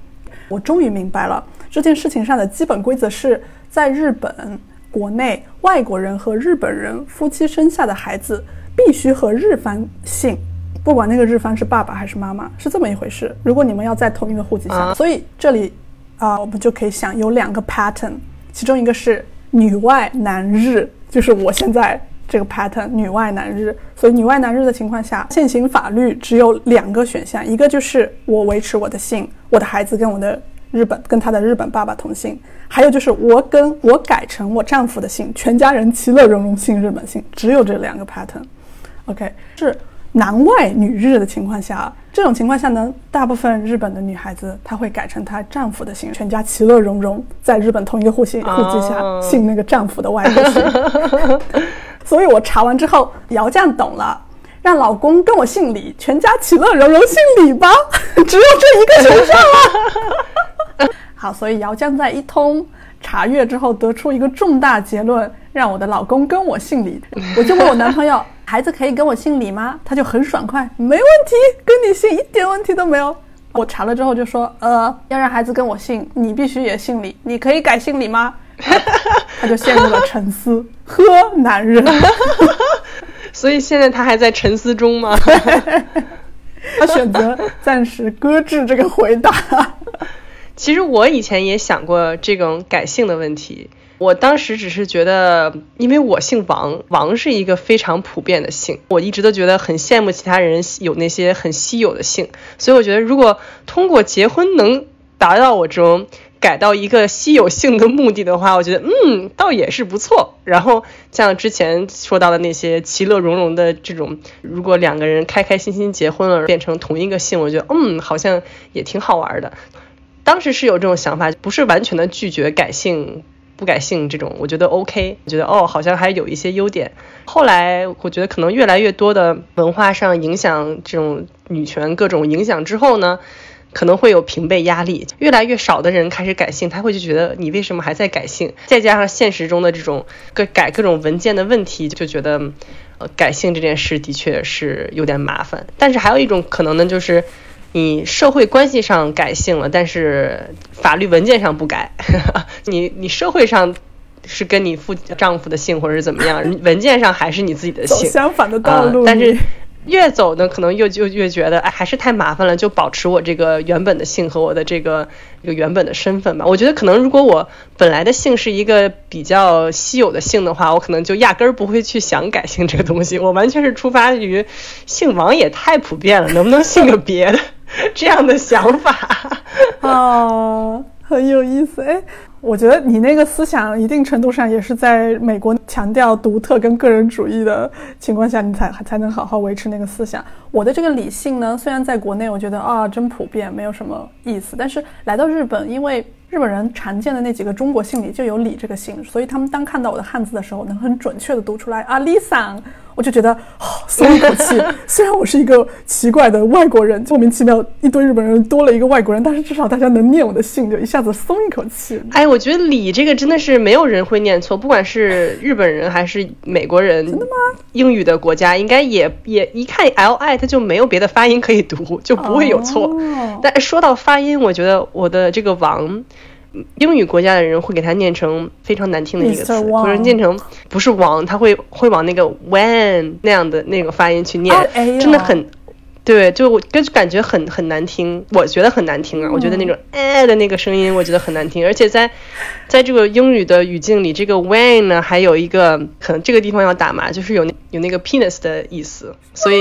我终于明白了这件事情上的基本规则是在日本国内，外国人和日本人夫妻生下的孩子必须和日方姓，不管那个日方是爸爸还是妈妈，是这么一回事。如果你们要在同一个户籍下，所以这里啊，我们就可以想有两个 pattern，其中一个是女外男日，就是我现在这个 pattern 女外男日。所以女外男日的情况下，现行法律只有两个选项，一个就是我维持我的姓。我的孩子跟我的日本跟他的日本爸爸同姓，还有就是我跟我改成我丈夫的姓，全家人其乐融融姓日本姓，只有这两个 pattern。OK，是男外女日的情况下，这种情况下呢，大部分日本的女孩子她会改成她丈夫的姓，全家其乐融融在日本同一个户籍户籍下姓那个丈夫的外国姓。[laughs] 所以我查完之后，姚酱懂了。让老公跟我姓李，全家其乐融融姓李吧，[laughs] 只有这一个选项了。[laughs] 好，所以姚江在一通查阅之后得出一个重大结论，让我的老公跟我姓李。我就问我男朋友，孩子可以跟我姓李吗？他就很爽快，没问题，跟你姓一点问题都没有。我查了之后就说，呃，要让孩子跟我姓，你必须也姓李，你可以改姓李吗？[laughs] 他就陷入了沉思。[laughs] 呵，男人。[laughs] 所以现在他还在沉思中吗？他选择暂时搁置这个回答。其实我以前也想过这种改姓的问题。我当时只是觉得，因为我姓王，王是一个非常普遍的姓，我一直都觉得很羡慕其他人有那些很稀有的姓，所以我觉得如果通过结婚能达到我这种改到一个稀有姓的目的的话，我觉得嗯，倒也是不错。然后像之前说到的那些其乐融融的这种，如果两个人开开心心结婚了，变成同一个姓，我觉得嗯，好像也挺好玩的。当时是有这种想法，不是完全的拒绝改姓。不改姓这种，我觉得 OK，我觉得哦，好像还有一些优点。后来我觉得可能越来越多的文化上影响这种女权各种影响之后呢，可能会有平辈压力，越来越少的人开始改姓，他会就觉得你为什么还在改姓？再加上现实中的这种各改各种文件的问题，就觉得呃改姓这件事的确是有点麻烦。但是还有一种可能呢，就是。你社会关系上改姓了，但是法律文件上不改。[laughs] 你你社会上是跟你父丈夫的姓，或者是怎么样，[laughs] 文件上还是你自己的姓。相反的道路。但是越走呢，可能又就越觉得，哎，还是太麻烦了，就保持我这个原本的姓和我的这个一个原本的身份吧。我觉得可能如果我本来的姓是一个比较稀有的姓的话，我可能就压根儿不会去想改姓这个东西。我完全是出发于姓王也太普遍了，能不能姓个别的？这样的想法啊，很有意思哎。我觉得你那个思想一定程度上也是在美国强调独特跟个人主义的情况下，你才才能好好维持那个思想。我的这个理性呢，虽然在国内我觉得啊真普遍，没有什么意思，但是来到日本，因为日本人常见的那几个中国姓里就有李这个姓，所以他们当看到我的汉字的时候，能很准确的读出来啊李桑。我就觉得好松 [laughs] 一口气，虽然我是一个奇怪的外国人，莫名其妙一堆日本人多了一个外国人，但是至少大家能念我的姓，就一下子松一口气。哎，我觉得李这个真的是没有人会念错，不管是日本人还是美国人。真的吗？英语的国家应该也也一看 L I，它就没有别的发音可以读，就不会有错。但说到发音，我觉得我的这个王。英语国家的人会给它念成非常难听的一个词，或者念成不是王，他会会往那个 when 那样的那个发音去念，真的很，对，就我跟感觉很很难听，我觉得很难听啊，我觉得那种哎的那个声音，我觉得很难听，而且在在这个英语的语境里，这个 when 呢还有一个可能这个地方要打嘛，就是有有那个 penis 的意思，所以。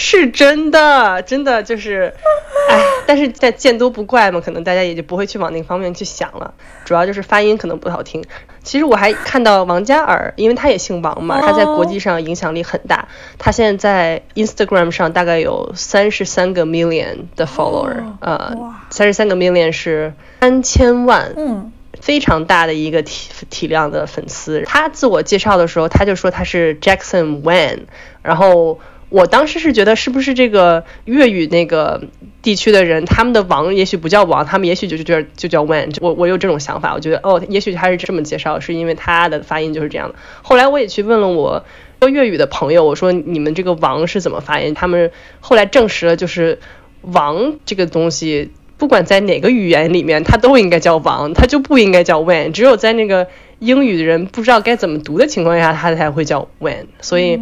是真的，真的就是，哎，但是在见多不怪嘛，可能大家也就不会去往那个方面去想了。主要就是发音可能不好听。其实我还看到王嘉尔，因为他也姓王嘛，他在国际上影响力很大。他现在在 Instagram 上大概有三十三个 million 的 follower，呃，三十三个 million 是三千万，嗯，非常大的一个体体量的粉丝。他自我介绍的时候，他就说他是 Jackson Wan，然后。我当时是觉得，是不是这个粤语那个地区的人，他们的王也许不叫王，他们也许就是就就叫 Wan。我我有这种想法，我觉得哦，也许他是这么介绍，是因为他的发音就是这样的。后来我也去问了我说粤语的朋友，我说你们这个王是怎么发音？他们后来证实了，就是王这个东西，不管在哪个语言里面，它都应该叫王，它就不应该叫 Wan。只有在那个英语的人不知道该怎么读的情况下，他才会叫 Wan。所以。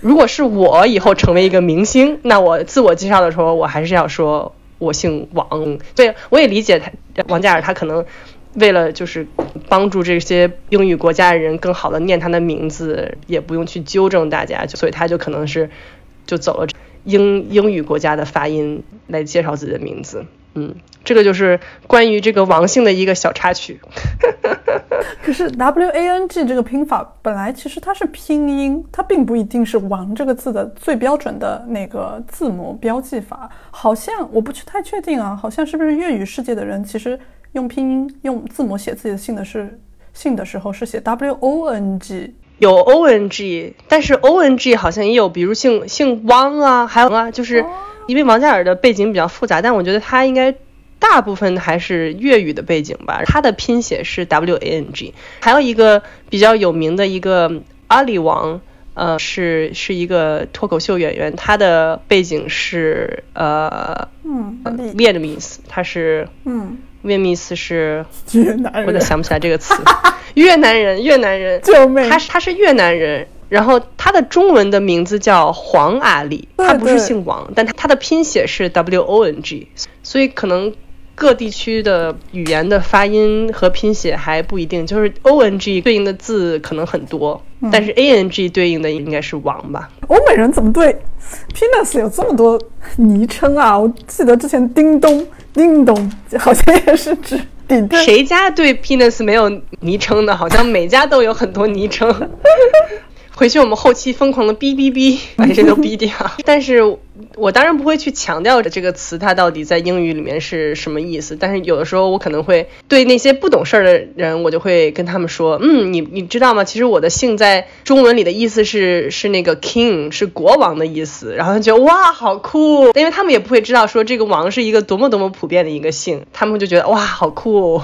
如果是我以后成为一个明星，那我自我介绍的时候，我还是要说我姓王。所以，我也理解他王嘉尔，他可能为了就是帮助这些英语国家的人更好的念他的名字，也不用去纠正大家，所以他就可能是就走了英英语国家的发音来介绍自己的名字。嗯，这个就是关于这个王姓的一个小插曲。[laughs] 可是 W A N G 这个拼法本来其实它是拼音，它并不一定是王这个字的最标准的那个字母标记法。好像我不去太确定啊，好像是不是粤语世界的人其实用拼音用字母写自己的姓的是姓的时候是写 W O N G，有 O N G，但是 O N G 好像也有，比如姓姓汪啊，还有啊，就是因为王嘉尔的背景比较复杂，但我觉得他应该。大部分还是粤语的背景吧，他的拼写是 W A N G。还有一个比较有名的一个阿里王，呃，是是一个脱口秀演员，他的背景是呃，嗯，Vietnamese，他是，嗯，Vietnamese 是我咋想不起来这个词，[laughs] 越南人，越南人，救命！他是他是越南人，然后他的中文的名字叫黄阿里，他不是姓王，但他他的拼写是 W O N G，所以可能。各地区的语言的发音和拼写还不一定，就是 O N G 对应的字可能很多，但是 A N G 对应的应该是王吧。欧美人怎么对 penis 有这么多昵称啊？我记得之前叮咚、叮咚好像也是指。谁家对 penis 没有昵称的？好像每家都有很多昵称。回去我们后期疯狂的哔哔哔，把这些都哔掉。[laughs] 但是我当然不会去强调这个词它到底在英语里面是什么意思。但是有的时候我可能会对那些不懂事儿的人，我就会跟他们说，嗯，你你知道吗？其实我的姓在中文里的意思是 [laughs] 是那个 king，是国王的意思。然后他觉得哇，好酷，因为他们也不会知道说这个王是一个多么多么普遍的一个姓，他们就觉得哇，好酷。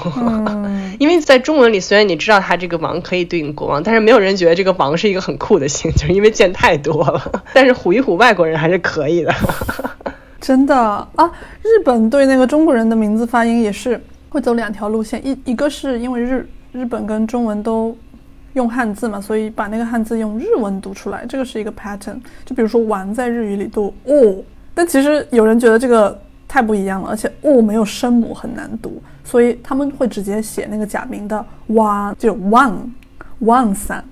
[laughs] 因为在中文里，虽然你知道他这个王可以对应国王，但是没有人觉得这个王是一个很酷的姓，就是因为见太多了。[laughs] 但是唬一唬外国人还是可以的。[laughs] 真的啊，日本对那个中国人的名字发音也是会走两条路线，一一个是因为日日本跟中文都用汉字嘛，所以把那个汉字用日文读出来，这个是一个 pattern。就比如说“玩”在日语里读“哦”，但其实有人觉得这个太不一样了，而且“哦”没有声母很难读，所以他们会直接写那个假名的“哇”，就 “one one 三”。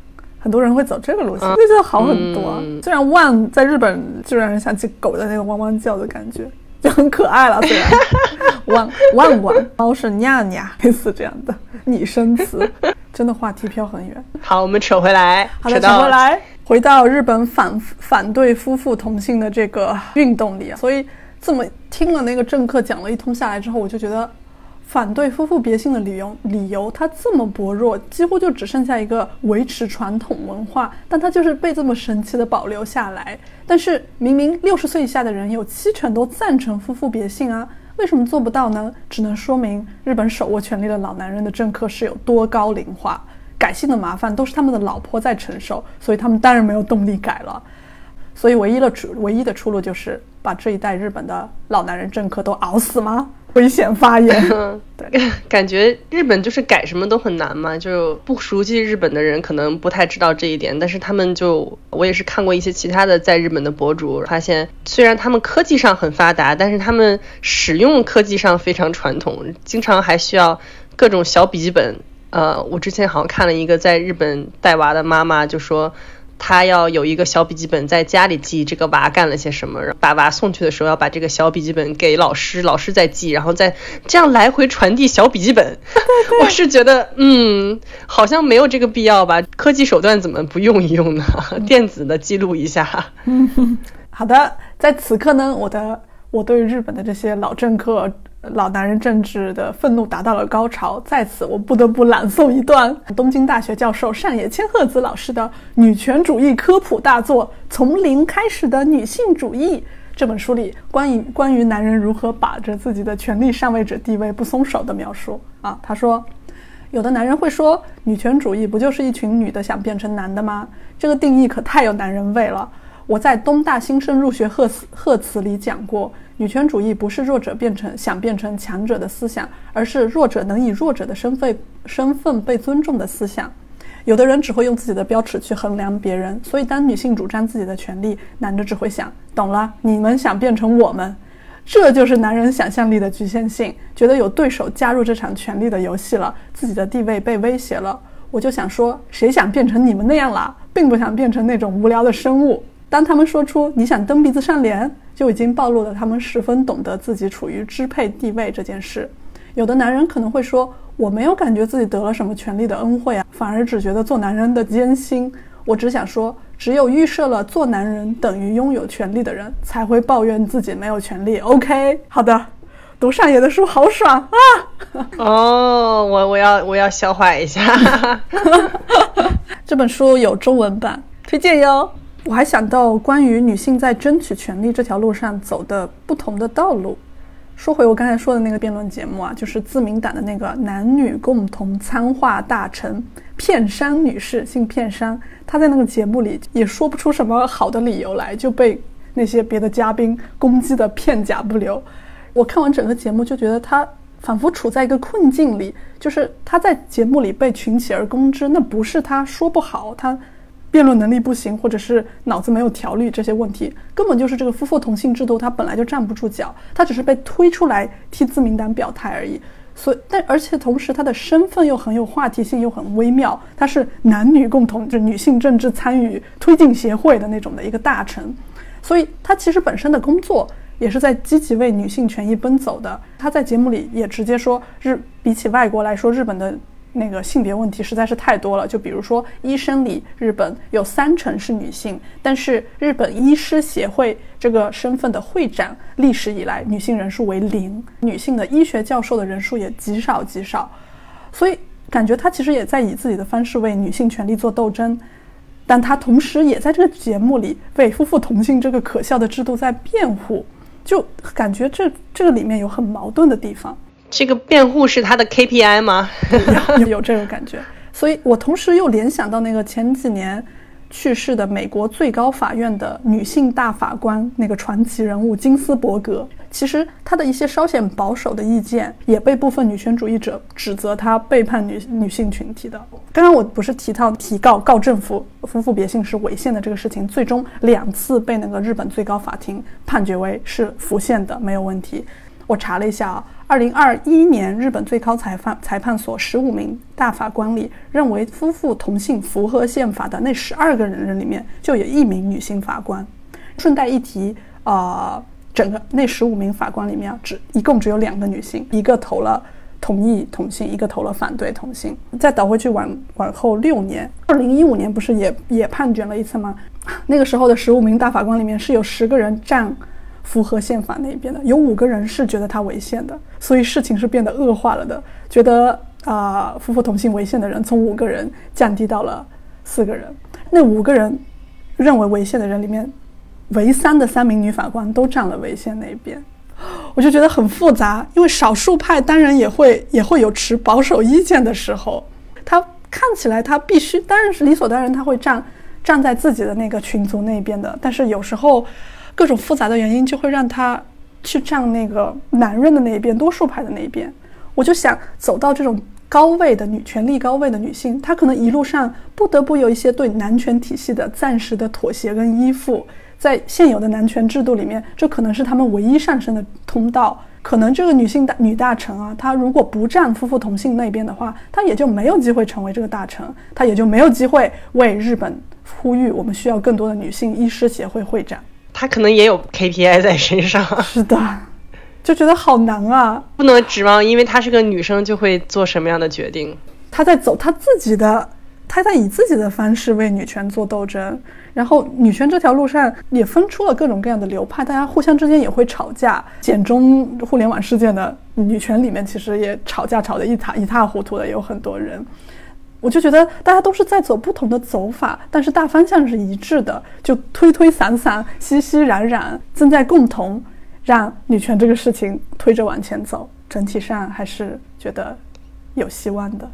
很多人会走这个路线，就觉得好很多。虽然 “one” 在日本就让人想起狗的那个汪汪叫的感觉，就很可爱了。虽然 “one one one” 猫是 “nha nha”，类似这样的拟声词，真的话题飘很远。好，我们扯回来，好的，扯回来，回到日本反反对夫妇同姓的这个运动里啊。所以这么听了那个政客讲了一通下来之后，我就觉得。反对夫妇别姓的理由，理由它这么薄弱，几乎就只剩下一个维持传统文化，但它就是被这么神奇的保留下来。但是明明六十岁以下的人有七成都赞成夫妇别姓啊，为什么做不到呢？只能说明日本手握权力的老男人的政客是有多高龄化，改姓的麻烦都是他们的老婆在承受，所以他们当然没有动力改了。所以唯一的出唯一的出路就是把这一代日本的老男人政客都熬死吗？危险发言，[laughs] 对，感觉日本就是改什么都很难嘛，就不熟悉日本的人可能不太知道这一点，但是他们就，我也是看过一些其他的在日本的博主，发现虽然他们科技上很发达，但是他们使用科技上非常传统，经常还需要各种小笔记本。呃，我之前好像看了一个在日本带娃的妈妈就说。他要有一个小笔记本，在家里记这个娃干了些什么，把娃送去的时候要把这个小笔记本给老师，老师再记，然后再这样来回传递小笔记本。[laughs] 我是觉得，嗯，好像没有这个必要吧？科技手段怎么不用一用呢？电子的记录一下。嗯，[laughs] 好的，在此刻呢，我的我对日本的这些老政客。老男人政治的愤怒达到了高潮，在此我不得不朗诵一段东京大学教授上野千鹤子老师的女权主义科普大作《从零开始的女性主义》这本书里关于关于男人如何把着自己的权力上位者地位不松手的描述啊。他说，有的男人会说，女权主义不就是一群女的想变成男的吗？这个定义可太有男人味了。我在东大新生入学贺词贺词里讲过。女权主义不是弱者变成想变成强者的思想，而是弱者能以弱者的身份身份被尊重的思想。有的人只会用自己的标尺去衡量别人，所以当女性主张自己的权利，男的只会想：懂了，你们想变成我们，这就是男人想象力的局限性。觉得有对手加入这场权力的游戏了，自己的地位被威胁了。我就想说，谁想变成你们那样啦？并不想变成那种无聊的生物。当他们说出你想蹬鼻子上脸，就已经暴露了他们十分懂得自己处于支配地位这件事。有的男人可能会说：“我没有感觉自己得了什么权利的恩惠啊，反而只觉得做男人的艰辛。”我只想说，只有预设了做男人等于拥有权利的人，才会抱怨自己没有权利。OK，好的，读上野的书好爽啊！哦，我我要我要消化一下。[laughs] [laughs] 这本书有中文版，推荐哟。我还想到关于女性在争取权利这条路上走的不同的道路。说回我刚才说的那个辩论节目啊，就是自民党的那个男女共同参话大臣片山女士，姓片山。她在那个节目里也说不出什么好的理由来，就被那些别的嘉宾攻击的片甲不留。我看完整个节目就觉得她仿佛处在一个困境里，就是她在节目里被群起而攻之，那不是她说不好，她。辩论能力不行，或者是脑子没有条理这些问题，根本就是这个夫妇同姓制度它本来就站不住脚，它只是被推出来替自民党表态而已。所以，但而且同时，他的身份又很有话题性，又很微妙。他是男女共同，就女性政治参与推进协会的那种的一个大臣，所以他其实本身的工作也是在积极为女性权益奔走的。他在节目里也直接说，日比起外国来说，日本的。那个性别问题实在是太多了，就比如说医生里，日本有三成是女性，但是日本医师协会这个身份的会长，历史以来女性人数为零，女性的医学教授的人数也极少极少，所以感觉他其实也在以自己的方式为女性权利做斗争，但他同时也在这个节目里为夫妇同性这个可笑的制度在辩护，就感觉这这个里面有很矛盾的地方。这个辩护是他的 KPI 吗？[laughs] 有这种感觉，所以我同时又联想到那个前几年去世的美国最高法院的女性大法官，那个传奇人物金斯伯格。其实他的一些稍显保守的意见，也被部分女权主义者指责他背叛女女性群体的。刚刚我不是提到提告告政府夫妇别姓是违宪的这个事情，最终两次被那个日本最高法庭判决为是符宪的，没有问题。我查了一下啊。二零二一年，日本最高裁判裁判所十五名大法官里，认为夫妇同性符合宪法的那十二个人人里面，就有一名女性法官。顺带一提，呃，整个那十五名法官里面，只一共只有两个女性，一个投了同意同性，一个投了反对同性。再倒回去往往后六年，二零一五年不是也也判决了一次吗？[sighs] 那个时候的十五名大法官里面是有十个人占。符合宪法那边的有五个人是觉得他违宪的，所以事情是变得恶化了的。觉得啊，夫妇同性违宪的人从五个人降低到了四个人。那五个人认为违宪的人里面，唯三的三名女法官都站了违宪那边。[gasps] 我就觉得很复杂，因为少数派当然也会也会有持保守意见的时候。他看起来他必须当然是理所当然他会站站在自己的那个群族那边的，但是有时候。各种复杂的原因就会让他去站那个男人的那一边，多数派的那一边。我就想走到这种高位的女权力高位的女性，她可能一路上不得不有一些对男权体系的暂时的妥协跟依附。在现有的男权制度里面，这可能是他们唯一上升的通道。可能这个女性大女大臣啊，她如果不站夫妇同姓那边的话，她也就没有机会成为这个大臣，她也就没有机会为日本呼吁我们需要更多的女性医师协会会长。他可能也有 KPI 在身上，是的，就觉得好难啊！不能指望，因为她是个女生就会做什么样的决定。她在走她自己的，她在以自己的方式为女权做斗争。然后女权这条路上也分出了各种各样的流派，大家互相之间也会吵架。简中互联网事件的女权里面，其实也吵架吵得一塌一塌糊涂的，有很多人。我就觉得大家都是在走不同的走法，但是大方向是一致的，就推推搡搡、熙熙攘攘，正在共同让女权这个事情推着往前走。整体上还是觉得有希望的。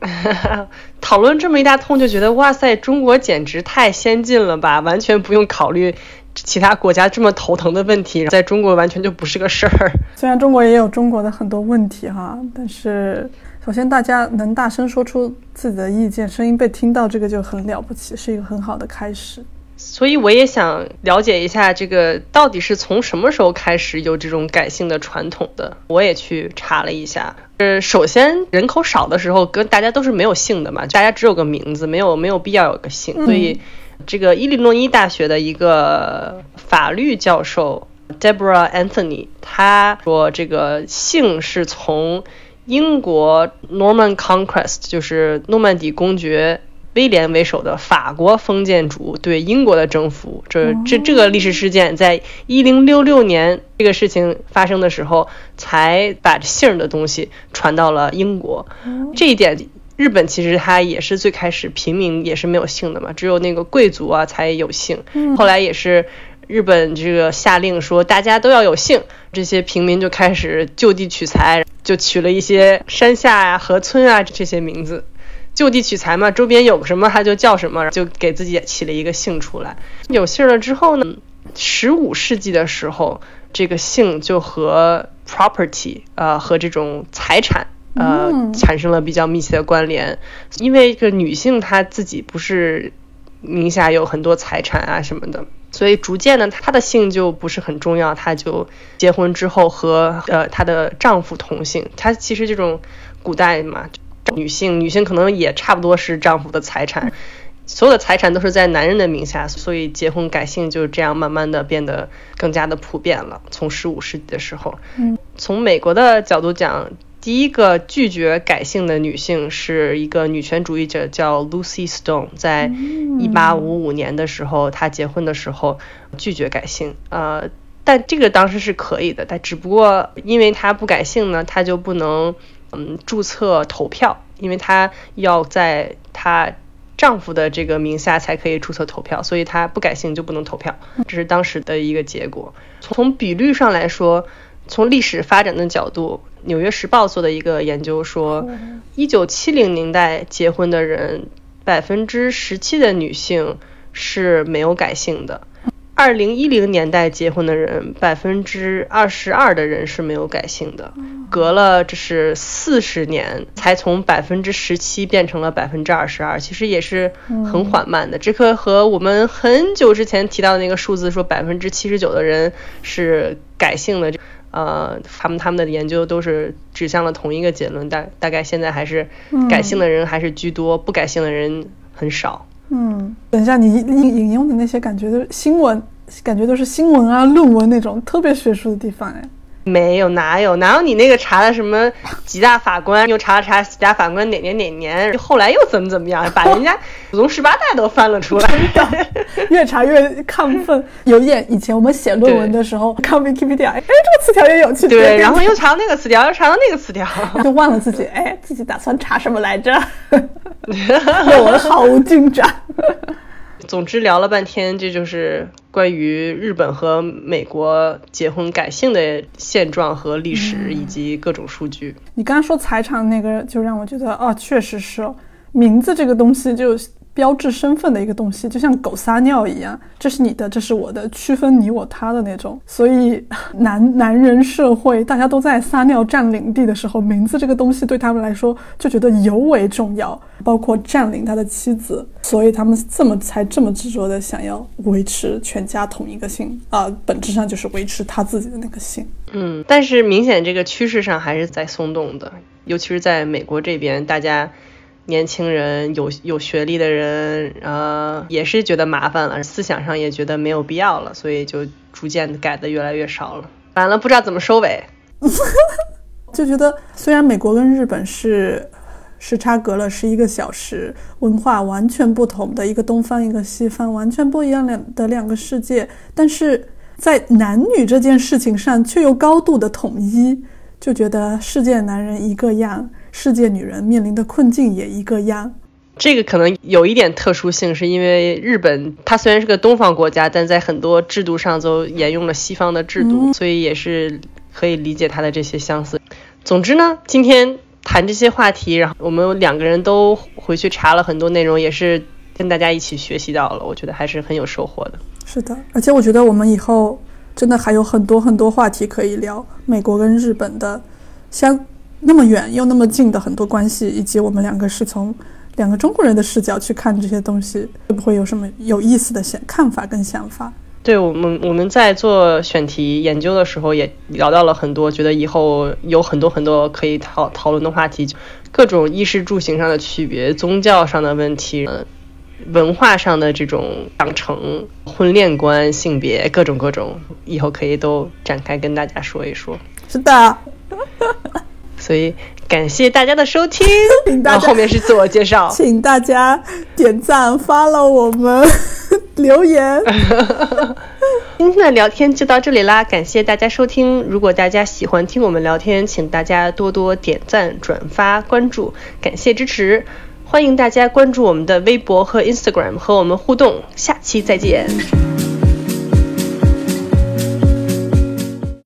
[laughs] 讨论这么一大通，就觉得哇塞，中国简直太先进了吧！完全不用考虑其他国家这么头疼的问题，在中国完全就不是个事儿。[laughs] 虽然中国也有中国的很多问题哈，但是。首先，大家能大声说出自己的意见，声音被听到，这个就很了不起，是一个很好的开始。所以，我也想了解一下，这个到底是从什么时候开始有这种改姓的传统的？我也去查了一下。呃，首先，人口少的时候，跟大家都是没有姓的嘛，大家只有个名字，没有没有必要有个姓。所以，这个伊利诺伊大学的一个法律教授 Deborah Anthony 他说，这个姓是从。英国 Norman Conquest 就是诺曼底公爵威廉为首的法国封建主对英国的征服，这这这个历史事件在一零六六年这个事情发生的时候，才把姓的东西传到了英国。这一点，日本其实它也是最开始平民也是没有姓的嘛，只有那个贵族啊才有姓。后来也是。日本这个下令说大家都要有姓，这些平民就开始就地取材，就取了一些山下呀、河村啊这些名字，就地取材嘛，周边有什么他就叫什么，就给自己起了一个姓出来。有姓了之后呢，十五世纪的时候，这个姓就和 property 呃和这种财产呃产生了比较密切的关联，因为这个女性她自己不是。名下有很多财产啊什么的，所以逐渐呢，她的姓就不是很重要，她就结婚之后和呃她的丈夫同姓。她其实这种古代嘛，女性女性可能也差不多是丈夫的财产，所有的财产都是在男人的名下，所以结婚改姓就这样慢慢的变得更加的普遍了。从十五世纪的时候，嗯，从美国的角度讲。第一个拒绝改姓的女性是一个女权主义者，叫 Lucy Stone。在一八五五年的时候，她结婚的时候拒绝改姓。呃，但这个当时是可以的，但只不过因为她不改姓呢，她就不能嗯注册投票，因为她要在她丈夫的这个名下才可以注册投票，所以她不改姓就不能投票。这是当时的一个结果。从比率上来说。从历史发展的角度，《纽约时报》做的一个研究说，一九七零年代结婚的人，百分之十七的女性是没有改姓的；二零一零年代结婚的人，百分之二十二的人是没有改姓的。隔了这是四十年，才从百分之十七变成了百分之二十二，其实也是很缓慢的。这个和我们很久之前提到的那个数字说百分之七十九的人是改姓的。呃，他们他们的研究都是指向了同一个结论，大大概现在还是改性的人还是居多，不改性的人很少。嗯，等一下，你引引用的那些感觉都是新闻，感觉都是新闻啊、论文那种特别学术的地方哎。没有，哪有哪有你那个查的什么几大法官，[laughs] 又查了查几大法官哪年哪年，后来又怎么怎么样，把人家 [laughs] 祖宗十八代都翻了出来，[laughs] 越查越亢奋。有点以前我们写论文的时候看 Wikipedia，哎，这个词条也有趣。对，然后又查到那个词条，又查到那个词条，就忘了自己，哎，自己打算查什么来着？论文毫无进展。总之聊了半天，这就是关于日本和美国结婚改姓的现状和历史以及各种数据。你刚刚说财产那个，就让我觉得，哦，确实是名字这个东西就。标志身份的一个东西，就像狗撒尿一样，这是你的，这是我的，区分你我他的那种。所以男男人社会，大家都在撒尿占领地的时候，名字这个东西对他们来说就觉得尤为重要，包括占领他的妻子，所以他们这么才这么执着的想要维持全家同一个姓啊，本质上就是维持他自己的那个姓。嗯，但是明显这个趋势上还是在松动的，尤其是在美国这边，大家。年轻人有有学历的人，呃，也是觉得麻烦了，思想上也觉得没有必要了，所以就逐渐改的越来越少了。完了，不知道怎么收尾，[laughs] 就觉得虽然美国跟日本是时差隔了十一个小时，文化完全不同的一个东方一个西方，完全不一样两的两个世界，但是在男女这件事情上却又高度的统一，就觉得世界男人一个样。世界女人面临的困境也一个样，这个可能有一点特殊性，是因为日本它虽然是个东方国家，但在很多制度上都沿用了西方的制度，所以也是可以理解它的这些相似。总之呢，今天谈这些话题，然后我们两个人都回去查了很多内容，也是跟大家一起学习到了，我觉得还是很有收获的。是的，而且我觉得我们以后真的还有很多很多话题可以聊，美国跟日本的相。那么远又那么近的很多关系，以及我们两个是从两个中国人的视角去看这些东西，会不会有什么有意思的想看法跟想法？对我们，我们在做选题研究的时候也聊到了很多，觉得以后有很多很多可以讨讨论的话题，各种衣食住行上的区别，宗教上的问题，文化上的这种养成、婚恋观、性别，各种各种，以后可以都展开跟大家说一说。是的。所以感谢大家的收听，[laughs] 然后后面是自我介绍，请大家点赞、发了我们 [laughs] 留言。今天的聊天就到这里啦，感谢大家收听。如果大家喜欢听我们聊天，请大家多多点赞、转发、关注，感谢支持。欢迎大家关注我们的微博和 Instagram 和我们互动，下期再见。